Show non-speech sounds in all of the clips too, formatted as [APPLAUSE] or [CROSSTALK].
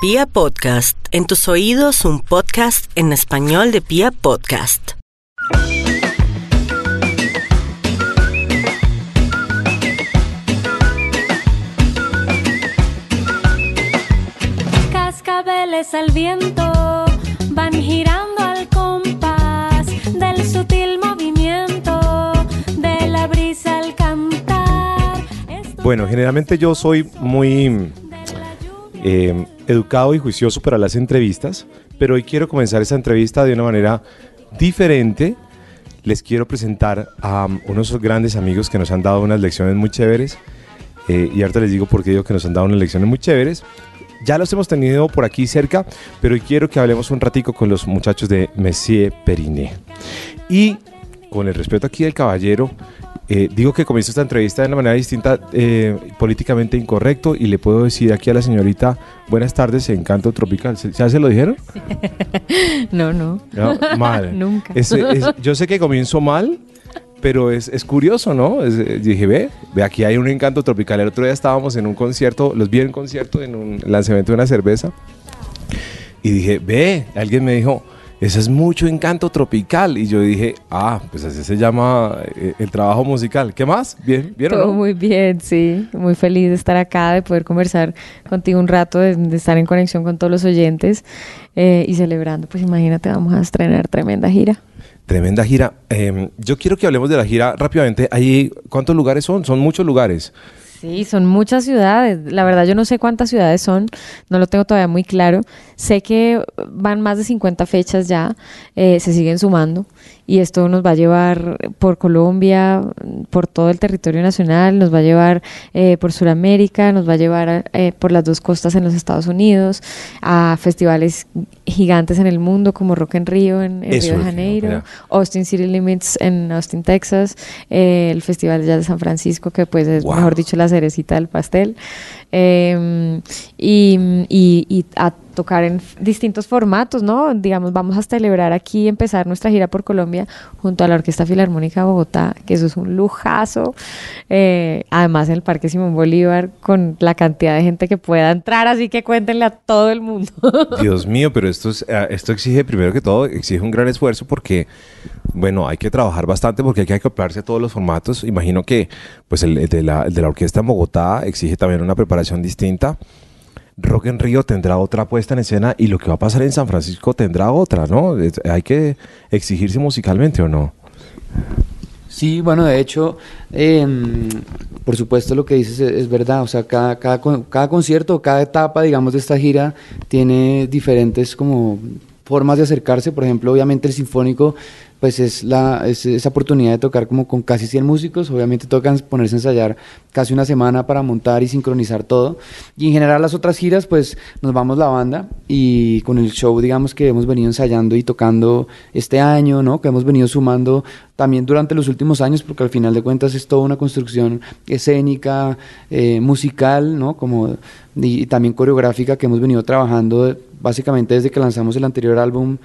Pia Podcast, en tus oídos un podcast en español de Pia Podcast. Cascabeles al viento van girando al compás del sutil movimiento de la brisa al cantar. Esto Bueno, generalmente yo soy muy de la lluvia eh, educado y juicioso para las entrevistas, pero hoy quiero comenzar esta entrevista de una manera diferente. Les quiero presentar a um, unos grandes amigos que nos han dado unas lecciones muy chéveres. eh, y ahorita les digo por qué digo que nos han dado unas lecciones muy chéveres. Ya los hemos tenido por aquí cerca, pero hoy quiero que hablemos un ratico con los muchachos de Messier Periné. Y con el respeto aquí del caballero, eh, digo que comienzo esta entrevista de una manera distinta, eh, políticamente incorrecto, y le puedo decir aquí a la señorita, buenas tardes, Encanto Tropical. ¿Se- ¿Ya se lo dijeron? [LAUGHS] No, no. No, mal. [LAUGHS] Nunca. Es- es- [LAUGHS] yo sé que comienzo mal, pero es, es curioso, ¿no? Eh, dije, ve, ve, aquí hay un encanto tropical. El otro día estábamos en un concierto, los vi en un concierto, en un lanzamiento de una cerveza, y dije, ve, alguien me dijo, ese es mucho encanto tropical. Y yo dije, ah, pues así se llama eh, el trabajo musical. ¿Qué más? ¿Bien? ¿Bien o Todo no? muy bien, sí. Muy feliz de estar acá, de poder conversar contigo un rato, de, de estar en conexión con todos los oyentes eh, y celebrando. Pues imagínate, vamos a estrenar tremenda gira. Tremenda gira. Eh, yo quiero que hablemos de la gira rápidamente. Ahí, ¿Cuántos lugares son? Son muchos lugares. Sí, son muchas ciudades. La verdad, yo no sé cuántas ciudades son, no lo tengo todavía muy claro. Sé que van más de 50 fechas ya, eh, se siguen sumando y esto nos va a llevar por Colombia, por todo el territorio nacional, nos va a llevar eh, por Sudamérica, nos va a llevar eh, por las dos costas en los Estados Unidos, a festivales gigantes en el mundo como Rock en Río en, en Río de Janeiro. Austin City Limits en Austin, Texas, eh, el Festival de Jazz de San Francisco, que pues es, Wow. mejor dicho, la cerecita del pastel. Eh, y, y- y a tocar en distintos formatos, ¿no? Digamos, vamos a celebrar aquí, empezar nuestra gira por Colombia junto a la Orquesta Filarmónica de Bogotá, que eso es un lujazo. Eh, además, en el Parque Simón Bolívar, con la cantidad de gente que pueda entrar, así que cuéntenle a todo el mundo. [LAUGHS] Dios mío, pero esto, es, eh, esto exige, primero que todo, exige un gran esfuerzo porque, bueno, hay que trabajar bastante porque hay que acoplarse a todos los formatos. Imagino que, pues, de, la, el de la orquesta en Bogotá exige también una preparación distinta. Rock en Río tendrá otra puesta en escena y lo que va a pasar en San Francisco tendrá otra, ¿no? Hay que exigirse musicalmente o no. Sí, bueno, de hecho, em, por supuesto lo que dices es, verdad, o sea, cada, cada, cada concierto, cada etapa, digamos, de esta gira tiene diferentes como formas de acercarse, por ejemplo, obviamente el sinfónico, pues es, la, es esa oportunidad de tocar como con casi 100 músicos, obviamente tocan ponerse a ensayar casi una semana para montar y sincronizar todo, y en general las otras giras, pues nos vamos la banda y con el show, digamos, que hemos venido ensayando y tocando este año, ¿no? Que hemos venido sumando también durante los últimos años, porque al final de cuentas es toda una construcción escénica, eh, musical, ¿no? Como, y, también coreográfica que hemos venido trabajando básicamente desde que lanzamos el anterior álbum,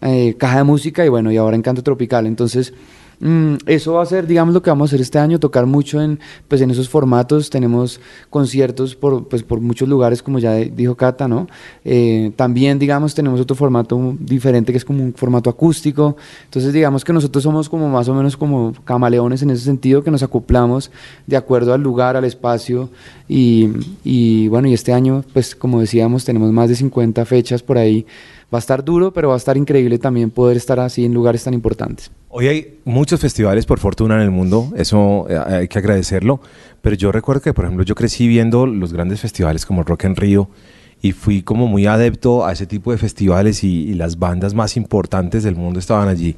eh, Caja de Música, y bueno, y ahora Encanto Tropical. Entonces, mm, eso va a ser, digamos, lo que vamos a hacer este año, tocar mucho en, pues, en esos formatos. Tenemos conciertos por, pues, por muchos lugares, como ya dijo Cata, ¿no? Eh, también, digamos, tenemos otro formato diferente que es como un formato acústico. Entonces, digamos que nosotros somos como más o menos como camaleones en ese sentido, que nos acoplamos de acuerdo al lugar, al espacio. Y, y bueno, y este año, pues como decíamos, tenemos más de 50 fechas por ahí. Va a estar duro, pero va a estar increíble también poder estar así en lugares tan importantes. Hoy hay muchos festivales por fortuna en el mundo, eso eh, hay que agradecerlo, pero yo recuerdo que, por ejemplo, yo crecí viendo los grandes festivales como Rock en Río y fui como muy adepto a ese tipo de festivales y, y las bandas más importantes del mundo estaban allí.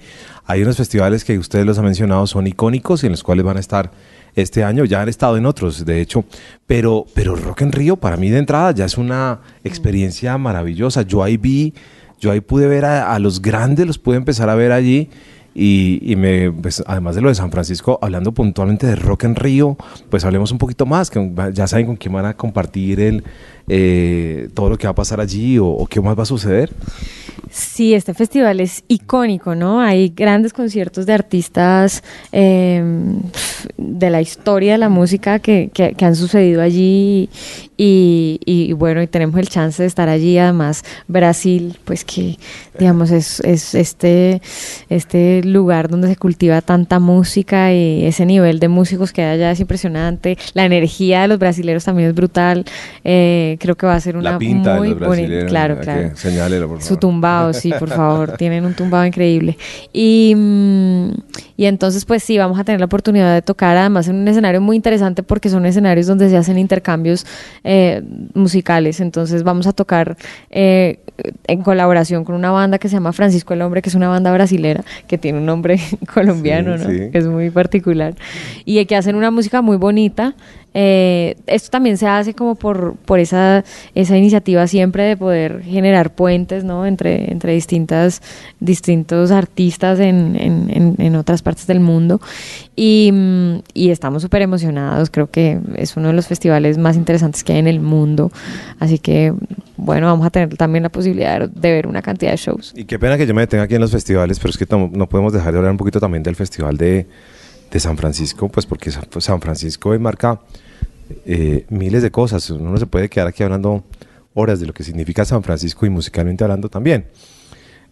Hay unos festivales que ustedes los han mencionado, son icónicos y en los cuales van a estar este año, ya han estado en otros, de hecho, pero, pero Rock en Río para mí de entrada ya es una experiencia maravillosa. Yo ahí vi, yo ahí pude ver a, a los grandes, los pude empezar a ver allí y, y me, pues, además de lo de San Francisco, hablando puntualmente de Rock en Río, pues hablemos un poquito más, que ya saben con quién van a compartir el, eh, todo lo que va a pasar allí o, qué más va a suceder. Sí, este festival es icónico, ¿no? Hay grandes conciertos de artistas eh, de la historia de la música que, han sucedido allí y, bueno, y tenemos el chance de estar allí. Además, Brasil, pues que, digamos, es, es este, este lugar donde se cultiva tanta música y ese nivel de músicos que hay allá es impresionante. La energía de los brasileños también es brutal. Eh, creo que va a ser una La pinta muy de los bonita. Claro, claro. señálelo, por Su favor. tumbado, sí, por favor. [LAUGHS] Tienen un tumbado increíble. Y, mm, y entonces, pues sí, vamos a tener la oportunidad de tocar además en un escenario muy interesante porque son escenarios donde se hacen intercambios eh, musicales. Entonces vamos a tocar eh, en colaboración con una banda que se llama Francisco el Hombre, que es una banda brasilera, que tiene un nombre [LAUGHS] colombiano, Sí, ¿no? sí. Que es muy particular. Y que hacen una música muy bonita. Eh, esto también se hace como por, por esa, esa iniciativa siempre de poder generar puentes ¿no? entre, entre distintas, distintos artistas en, en, en- en otras partes del mundo. Y, mm, y estamos súper emocionados, creo que es uno de los festivales más interesantes que hay en el mundo. Así que, bueno, vamos a tener también la posibilidad de, ver una cantidad de shows. Y qué pena que yo me detenga aquí en los festivales, pero es que no podemos dejar de hablar un poquito también del festival de, de San Francisco, pues porque San, pues, Francisco marca eh, miles de cosas. Uno no se puede quedar aquí hablando horas de lo que significa San Francisco y musicalmente hablando también.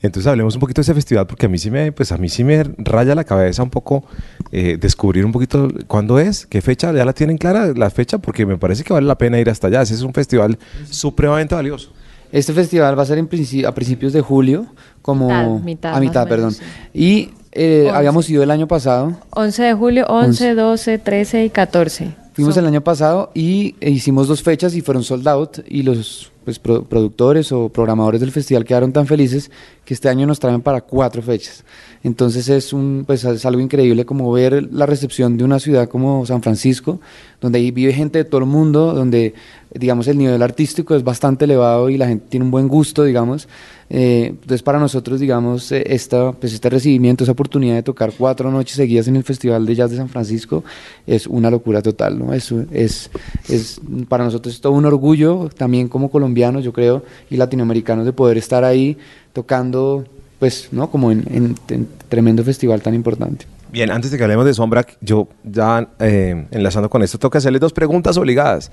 Entonces hablemos un poquito de ese festival porque a mí sí me, pues a mí sí me raya la cabeza un poco eh, descubrir un poquito cuándo es, qué fecha, ya la tienen clara la fecha porque me parece que vale la pena ir hasta allá. Ese es un festival supremamente valioso. Este festival va a ser en a principios de julio, como Mitad, mitad, a mitad, menos, perdón. Y eh, habíamos ido el año pasado, 11 de julio, 11, 12, 13 y 14. fuimos Son- el año pasado y e hicimos dos fechas y fueron sold out y los pues, pro- productores o programadores del festival quedaron tan felices que este año nos traen para cuatro fechas. Entonces es un pues es algo increíble como ver la recepción de una ciudad como San Francisco, donde ahí vive gente de todo el mundo, donde digamos el nivel artístico es bastante elevado y la gente tiene un buen gusto, digamos. Eh, entonces para nosotros, digamos, eh, esta, pues este recibimiento, esa oportunidad de tocar cuatro noches seguidas en el Festival de Jazz de San Francisco es una locura total, ¿no? Es, es, es para nosotros es todo un orgullo, también como colombianos, yo creo, y latinoamericanos, de poder estar ahí tocando, pues, ¿no? Como en, en- en tremendo festival tan importante. Bien, antes de que hablemos de Sombra, yo ya eh, enlazando con esto, tengo que hacerle dos preguntas obligadas.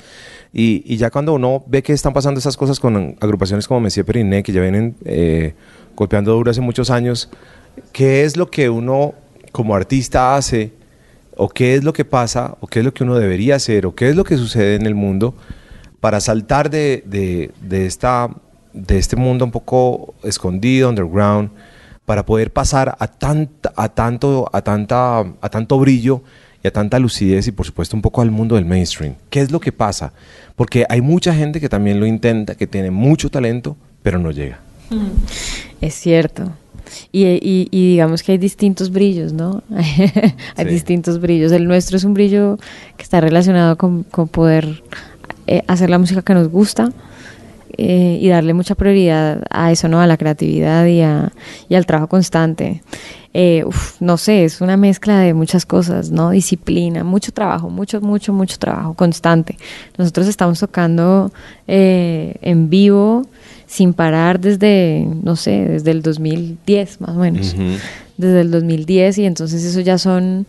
Y, ya cuando uno ve que están pasando esas cosas con agrupaciones como Messier Periné, que ya vienen eh, golpeando duro hace muchos años, ¿qué es lo que uno como artista hace? ¿O qué es lo que pasa? ¿O qué es lo que uno debería hacer? ¿O qué es lo que sucede en el mundo para saltar de- de esta, de este mundo un poco escondido, underground? para poder pasar a, tanta, a, tanto, a, tanta, a tanto brillo y a tanta lucidez y por supuesto un poco al mundo del mainstream. ¿Qué es lo que pasa? Porque hay mucha gente que también lo intenta, que tiene mucho talento, pero no llega. Es cierto. Y, y- y digamos que hay distintos brillos, ¿no? [LAUGHS] hay Sí. distintos brillos. El nuestro es un brillo que está relacionado con, con poder eh, hacer la música que nos gusta eh, y darle mucha prioridad a eso, ¿no? A la creatividad y, a- y al trabajo constante. Eh, uf, no sé, es una mezcla de muchas cosas, ¿no? Disciplina, mucho trabajo, mucho, mucho, mucho trabajo constante. Nosotros estamos tocando eh, en vivo sin parar desde, no sé, desde el 2010 más o menos. Desde el 2010 y entonces eso ya son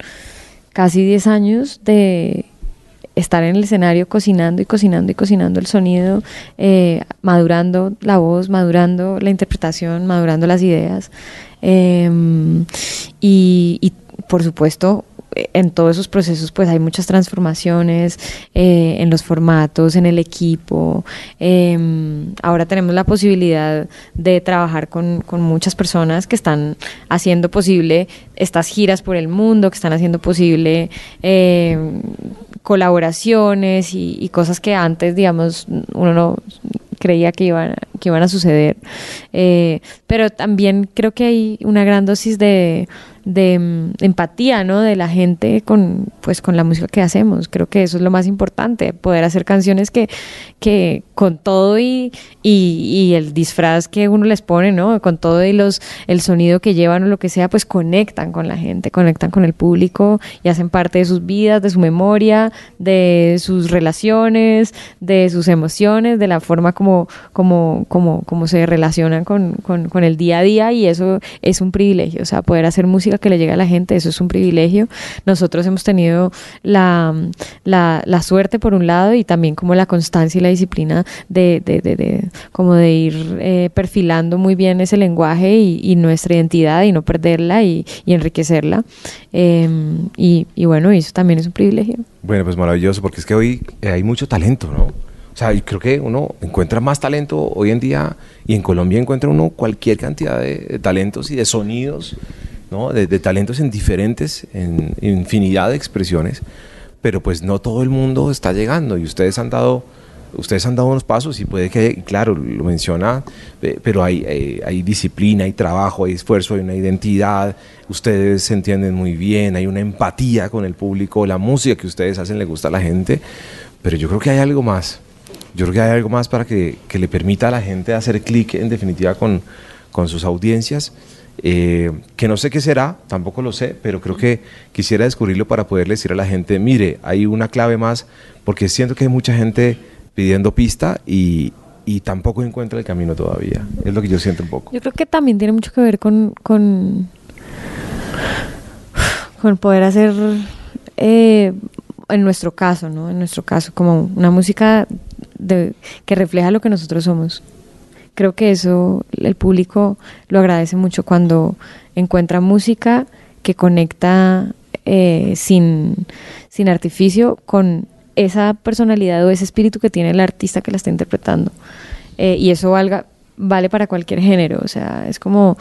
casi 10 años de estar en el escenario cocinando y cocinando y cocinando el sonido, eh, madurando la voz, madurando la interpretación, madurando las ideas. Eh, y, por supuesto, en todos esos procesos pues hay muchas transformaciones eh, en los formatos, en el equipo. Eh, ahora tenemos la posibilidad de trabajar con, muchas personas que están haciendo posible estas giras por el mundo, que están haciendo posible eh, colaboraciones y, y cosas que antes, digamos, uno no creía que iban, que iban a suceder. Eh, pero también creo que hay una gran dosis de de mm, empatía, ¿no? De la gente con, pues, con la música que hacemos. Creo que eso es lo más importante, poder hacer canciones que, que con todo y, y, y el disfraz que uno les pone, ¿no? Con todo y los, el sonido que llevan o lo que sea, pues conectan con la gente, conectan con el público y hacen parte de sus vidas, de su memoria, de sus relaciones, de sus emociones, de la forma como, como, como, como se relacionan con, con, con el día a día y eso es un privilegio, o sea, poder hacer música que le llegue a la gente, eso es un privilegio. Nosotros hemos tenido la, la, suerte por un lado y también como la constancia y la disciplina de, de, de, de como de ir eh, perfilando muy bien ese lenguaje y, nuestra identidad y no perderla y, enriquecerla. Eh, y, y bueno, eso también es un privilegio. Bueno, pues maravilloso, porque es que hoy eh, hay mucho talento, ¿no? O sea, y creo que uno encuentra más talento hoy en día y en Colombia encuentra uno cualquier cantidad de talentos y de sonidos, ¿no? De, talentos en diferentes, en infinidad de expresiones, pero pues no todo el mundo está llegando y ustedes han dado, ustedes han dado unos pasos y puede que, claro, lo menciona, eh, pero hay, eh, hay disciplina, hay trabajo, hay esfuerzo, hay una identidad, ustedes se entienden muy bien, hay una empatía con el público, la música que ustedes hacen le gusta a la gente, pero yo creo que hay algo más. Yo creo que hay algo más para que, que le permita a la gente hacer clic en definitiva con, con sus audiencias, eh, que no sé qué será, tampoco lo sé, pero creo que quisiera descubrirlo para poderle decir a la gente, mire, hay una clave más, porque siento que hay mucha gente pidiendo pista y, y tampoco encuentra el camino todavía. Es lo que yo siento un poco. Yo creo que también tiene mucho que ver con, con, con poder hacer, eh, en nuestro caso, ¿no? En nuestro caso, como una música que refleja lo que nosotros somos. Creo que eso el público lo agradece mucho cuando encuentra música que conecta eh, sin, sin artificio con esa personalidad o ese espíritu que tiene el artista que la está interpretando. Eh, y eso valga, vale para cualquier género, o sea, es como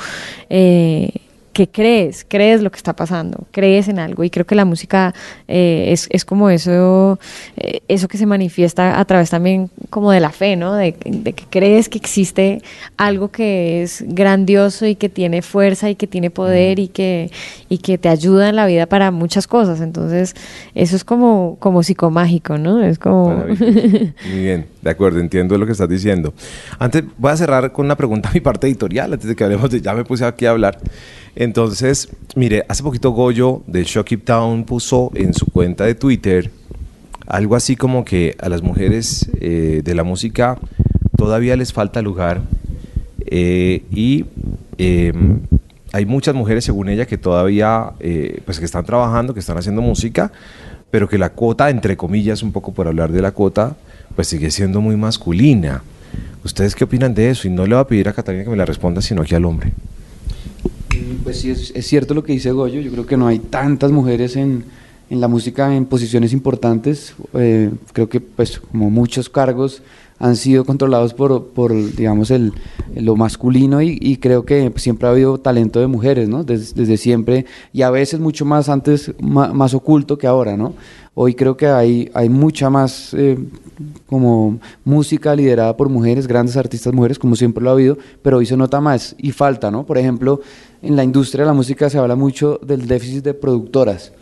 eh, que crees, crees lo que está pasando, crees en algo. Y creo que la música eh, es, es, como eso, eh, eso que se manifiesta a través también como de la fe, ¿no? De, de, que crees que existe algo que es grandioso y que tiene fuerza y que tiene poder y que, y que te ayuda en la vida para muchas cosas, entonces eso es como, como psicomágico, ¿no? Es como... Muy bien, de acuerdo, entiendo lo que estás diciendo. Antes voy a cerrar con una pregunta a [LAUGHS] mi parte editorial, antes de que hablemos de, ya me puse aquí a hablar. Entonces, mire, hace poquito Goyo de Shock Town puso en su cuenta de Twitter algo así como que a las mujeres eh, de la música todavía les falta lugar eh, y eh, hay muchas mujeres, según ella, que todavía eh, pues que están trabajando, que están haciendo música, pero que la cuota, entre comillas, un poco por hablar de la cuota, pues sigue siendo muy masculina. ¿Ustedes qué opinan de eso? Y no le voy a pedir a Catalina que me la responda, sino aquí al hombre. Pues sí, es, es, cierto lo que dice Goyo. Yo creo que no hay tantas mujeres en, en la música en posiciones importantes. Eh, creo que, pues, como muchos cargos han sido controlados por, por digamos, el, lo masculino y, creo que siempre ha habido talento de mujeres, ¿no? Desde, siempre y a veces mucho más antes, más, más, oculto que ahora, ¿no? Hoy creo que hay, hay mucha más eh, como música liderada por mujeres, grandes artistas mujeres, como siempre lo ha habido, pero hoy se nota más y falta, ¿no? Por ejemplo, en la industria de la música se habla mucho del déficit de productoras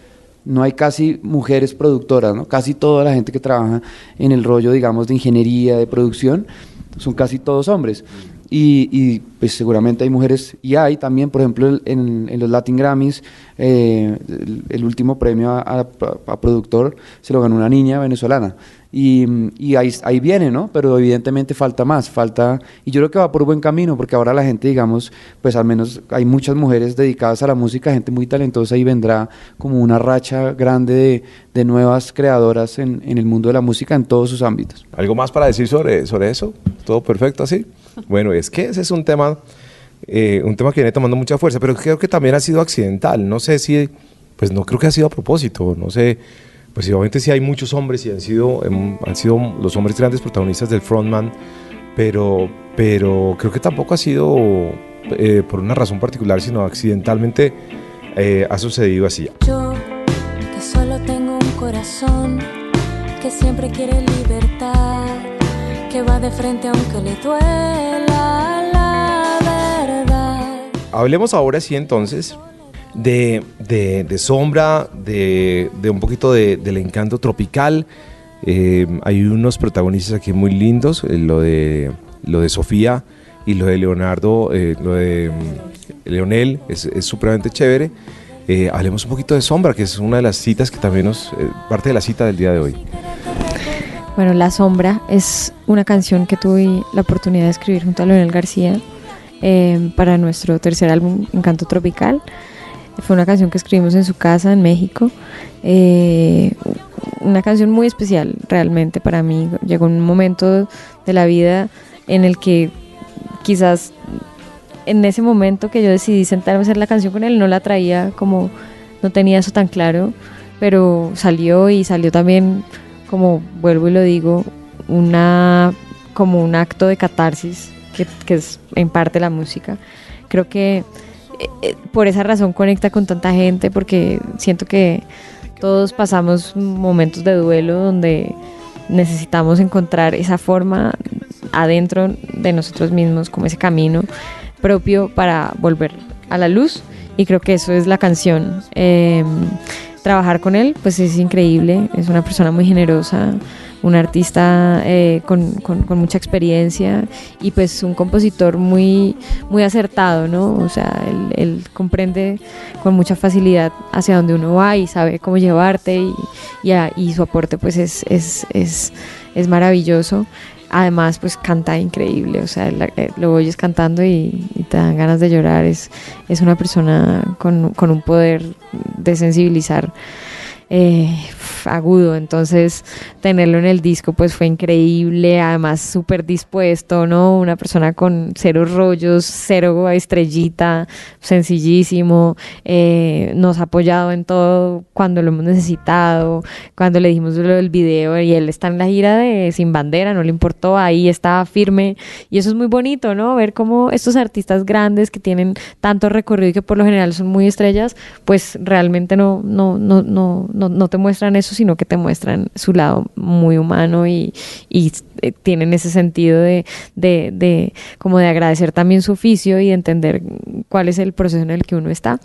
no hay casi mujeres productoras, ¿no? Casi toda la gente que trabaja en el rollo, digamos, de ingeniería, de producción, son casi todos hombres. Y, y pues seguramente hay mujeres, y hay también, por ejemplo, en, en los Latin Grammys, eh, el, último premio a, productor se lo ganó una niña venezolana. Y, ahí, ahí, viene, ¿no? Pero evidentemente falta más, falta, y yo creo que va por buen camino, porque ahora la gente, digamos, pues al menos hay muchas mujeres dedicadas a la música, gente muy talentosa y vendrá como una racha grande de, nuevas creadoras en, en, el mundo de la música en todos sus ámbitos. ¿Algo más para decir sobre, sobre eso? ¿Todo perfecto así? Bueno, es que ese es un tema, eh, un tema que viene tomando mucha fuerza, pero creo que también ha sido accidental, no sé si, pues no creo que ha sido a propósito, no sé pues obviamente sí hay muchos hombres y han sido, han sido los hombres grandes protagonistas del frontman, pero, pero creo que tampoco ha sido eh, por una razón particular, sino accidentalmente eh, ha sucedido así. Yo, que solo tengo un corazón, que siempre quiere libertad, que va de frente aunque le duela la verdad. Hablemos ahora sí entonces de, de- sombra, de, un poquito de- del encanto tropical. Eh, hay unos protagonistas aquí muy lindos, eh, lo de, lo de Sofía y lo de Leonardo, eh, lo de mm, Leonel, es es supremamente chévere. Eh, hablemos un poquito de Sombra, que es una de las citas que también nos, parte de la cita del día de hoy. Bueno, La Sombra es una canción que tuve la oportunidad de escribir junto a Leonel García eh, para nuestro tercer álbum, Encanto Tropical. Fue una canción que escribimos en su casa en México. Eh, una canción muy especial realmente para mí. Llegó un momento de la vida en el que quizás en ese momento que yo decidí sentarme a hacer la canción con él, no la traía como, no tenía eso tan claro, pero salió y salió también como vuelvo y lo digo, una como un acto de catarsis que, que es en parte la música. Creo que eh, eh, por esa razón conecta con tanta gente porque siento que todos pasamos momentos de duelo donde necesitamos encontrar esa forma adentro de nosotros mismos, como ese camino propio para volver a la luz y creo que eso es la canción. Eh, trabajar con él pues es increíble, es una persona muy generosa, un artista eh, con, con- mucha experiencia y pues un compositor muy, muy acertado, ¿no? O sea, él, él comprende con mucha facilidad hacia dónde uno va y sabe cómo llevarte y, y, y su aporte pues es, es, es, es maravilloso. Además, pues canta increíble, o sea, la- eh, lo oyes cantando y, y te dan ganas de llorar. Es, es una persona con, con un poder de sensibilizar eh, agudo, entonces tenerlo en el disco pues fue increíble, además súper dispuesto, ¿no? Una persona con cero rollos, cero estrellita, sencillísimo, eh, nos ha apoyado en todo cuando lo hemos necesitado, cuando le dijimos lo del video y él está en la gira de Sin Bandera, no le importó, ahí estaba firme. Y eso es muy bonito, ¿no? Ver cómo estos artistas grandes que tienen tanto recorrido y que por lo general son muy estrellas, pues realmente no, no, no, no, no, no te muestran eso, sino que te muestran su lado muy humano y, eh, tienen ese sentido de como de agradecer también su oficio y de entender cuál es el proceso en el que uno está.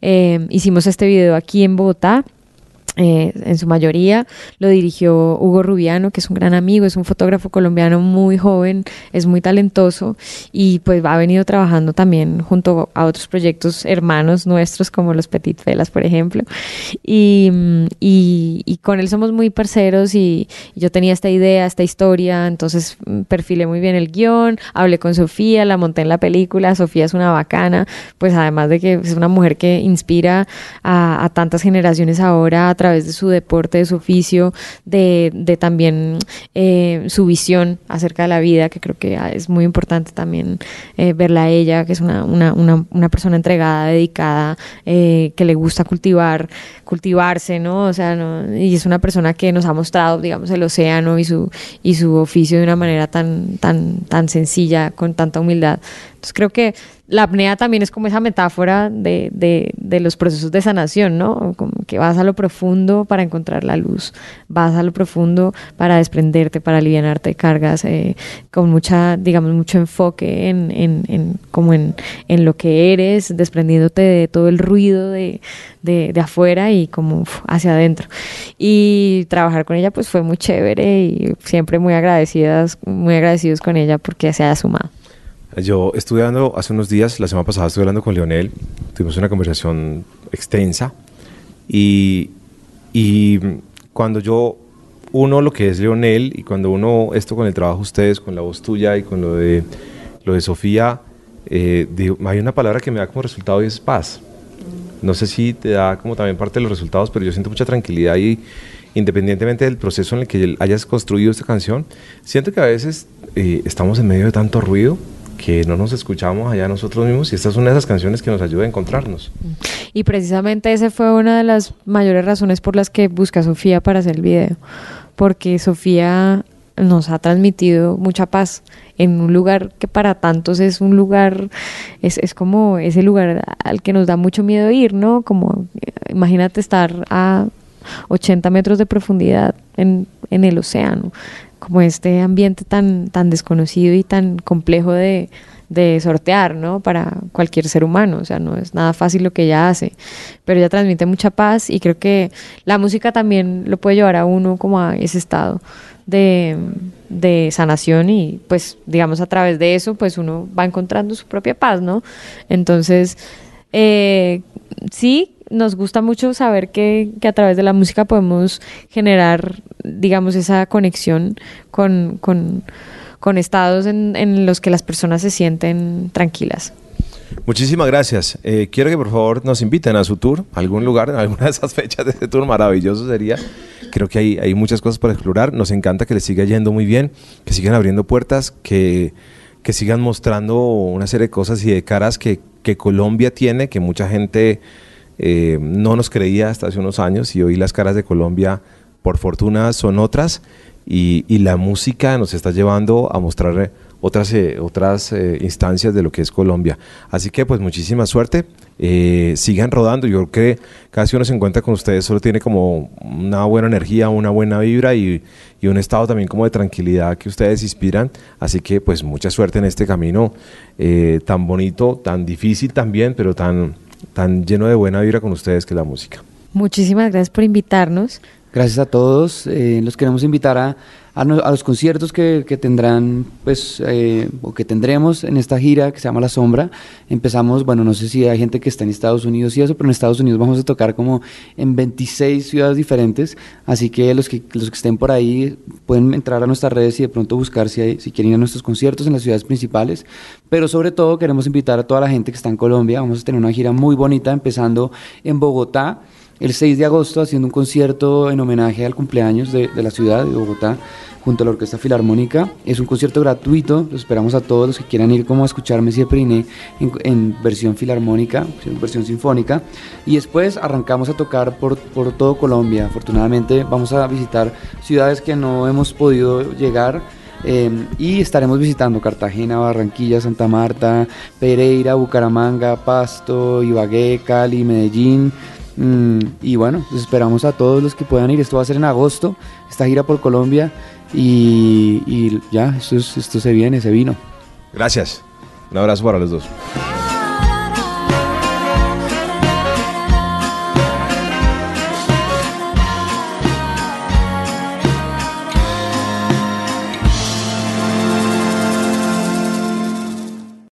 Eh, hicimos este video aquí en Bogotá. Eh, en su mayoría lo dirigió Hugo Rubiano, que es un gran amigo, es un fotógrafo colombiano muy joven, es muy talentoso y pues ha venido trabajando también junto a otros proyectos hermanos nuestros como los Petit Felas, por ejemplo. Y, mm, y- y con él somos muy parceros y, y yo tenía esta idea, esta historia, entonces mm, perfilé muy bien el guion, hablé con Sofía, la monté en la película, Sofía es una bacana, pues además de que es una mujer que inspira a, a tantas generaciones ahora a través de su deporte, de su oficio, de, de también eh, su visión acerca de la vida, que creo que ah, es muy importante también eh, verla a ella, que es una, una, una, una persona entregada, dedicada, eh, que le gusta cultivar, cultivarse, ¿no? O sea, no- y es una persona que nos ha mostrado, digamos, el océano y su, y su oficio de una manera tan, tan, tan sencilla, con tanta humildad. Entonces creo que la apnea también es como esa metáfora de, de, de los procesos de sanación, ¿no? Como que vas a lo profundo para encontrar la luz, vas a lo profundo para desprenderte, para alivianarte de cargas, eh, con mucha, digamos, mucho enfoque en, en, en como en, en lo que eres, desprendiéndote de todo el ruido de, de, afuera y como hacia adentro. Y trabajar con ella pues fue muy chévere y siempre muy agradecidas, muy agradecidos con ella porque se haya sumado. Yo estuve hablando hace unos días, la semana pasada estuve hablando con Leonel, tuvimos una conversación extensa y, y cuando yo uno lo que es Leonel y cuando uno esto con el trabajo de ustedes, con la voz tuya y con lo de, lo de Sofía, eh, digo, hay una palabra que me da como resultado y es paz. No sé si te da como también parte de los resultados, pero yo siento mucha tranquilidad y independientemente del proceso en el que hayas construido esta canción, siento que a veces eh, estamos en medio de tanto ruido que no nos escuchamos allá nosotros mismos y esta es una de esas canciones que nos ayuda a encontrarnos. Y precisamente esa fue una de las mayores razones por las que busca Sofía para hacer el video, porque Sofía nos ha transmitido mucha paz en un lugar que para tantos es un lugar, es, es como ese lugar al que nos da mucho miedo ir, ¿no? Como eh, imagínate estar a 80 metros de profundidad en, en el océano, como este ambiente tan, tan desconocido y tan complejo de, de sortear, ¿no? Para cualquier ser humano, o sea, no es nada fácil lo que ella hace, pero ella transmite mucha paz y creo que la música también lo puede llevar a uno como a ese estado de, de sanación y pues digamos a través de eso pues uno va encontrando su propia paz, ¿no? Entonces, eh, sí, nos gusta mucho saber que, que, a través de la música podemos generar, digamos, esa conexión con, con, con estados en, en, los que las personas se sienten tranquilas. Muchísimas gracias. Eh, quiero que por favor nos inviten a su tour, a algún lugar, en alguna de esas fechas de este tour maravilloso sería. Creo que hay, hay muchas cosas por explorar. Nos encanta que les siga yendo muy bien, que sigan abriendo puertas, que, que sigan mostrando una serie de cosas y de caras que, que Colombia tiene, que mucha gente eh, no nos creía hasta hace unos años y hoy las caras de Colombia, por fortuna, son otras y, la música nos está llevando a mostrar otras, eh, otras eh, instancias de lo que es Colombia. Así que pues muchísima suerte, sigan rodando, yo creo que que uno se encuentra con ustedes solo tiene como una buena energía, una buena vibra y, un estado también como de tranquilidad que ustedes inspiran, así que pues mucha suerte en este camino tan bonito, tan difícil también, pero tan, tan lleno de buena vibra con ustedes que la música. Muchísimas gracias por invitarnos. Gracias a todos. Eh, los queremos invitar a, a, no, a los conciertos que, que, tendrán, pues, eh, o que tendremos en esta gira que se llama La Sombra. Empezamos, bueno, no sé si hay gente que está en Estados Unidos y eso, pero en Estados Unidos vamos a tocar como en 26 ciudades diferentes. Así que los que, los que estén por ahí pueden entrar a nuestras redes y de pronto buscar si, hay, si quieren ir a nuestros conciertos en las ciudades principales. Pero sobre todo queremos invitar a toda la gente que está en Colombia. Vamos a tener una gira muy bonita, empezando en Bogotá el 6 de agosto haciendo un concierto en homenaje al cumpleaños de, la ciudad de Bogotá junto a la Orquesta Filarmónica. Es un concierto gratuito, los esperamos a todos los que quieran ir como a escuchar Messier Periné en, en, versión filarmónica, en versión sinfónica. Y después arrancamos a tocar por, por todo Colombia. Afortunadamente vamos a visitar ciudades que no hemos podido llegar. Eh, y estaremos visitando Cartagena, Barranquilla, Santa Marta, Pereira, Bucaramanga, Pasto, Ibagué, Cali, Medellín, Mm, y bueno, pues esperamos a todos los que puedan ir. Esto va a ser en agosto, esta gira por Colombia. Y, y ya, esto, es, esto se viene, se vino. Gracias. Un abrazo para los dos.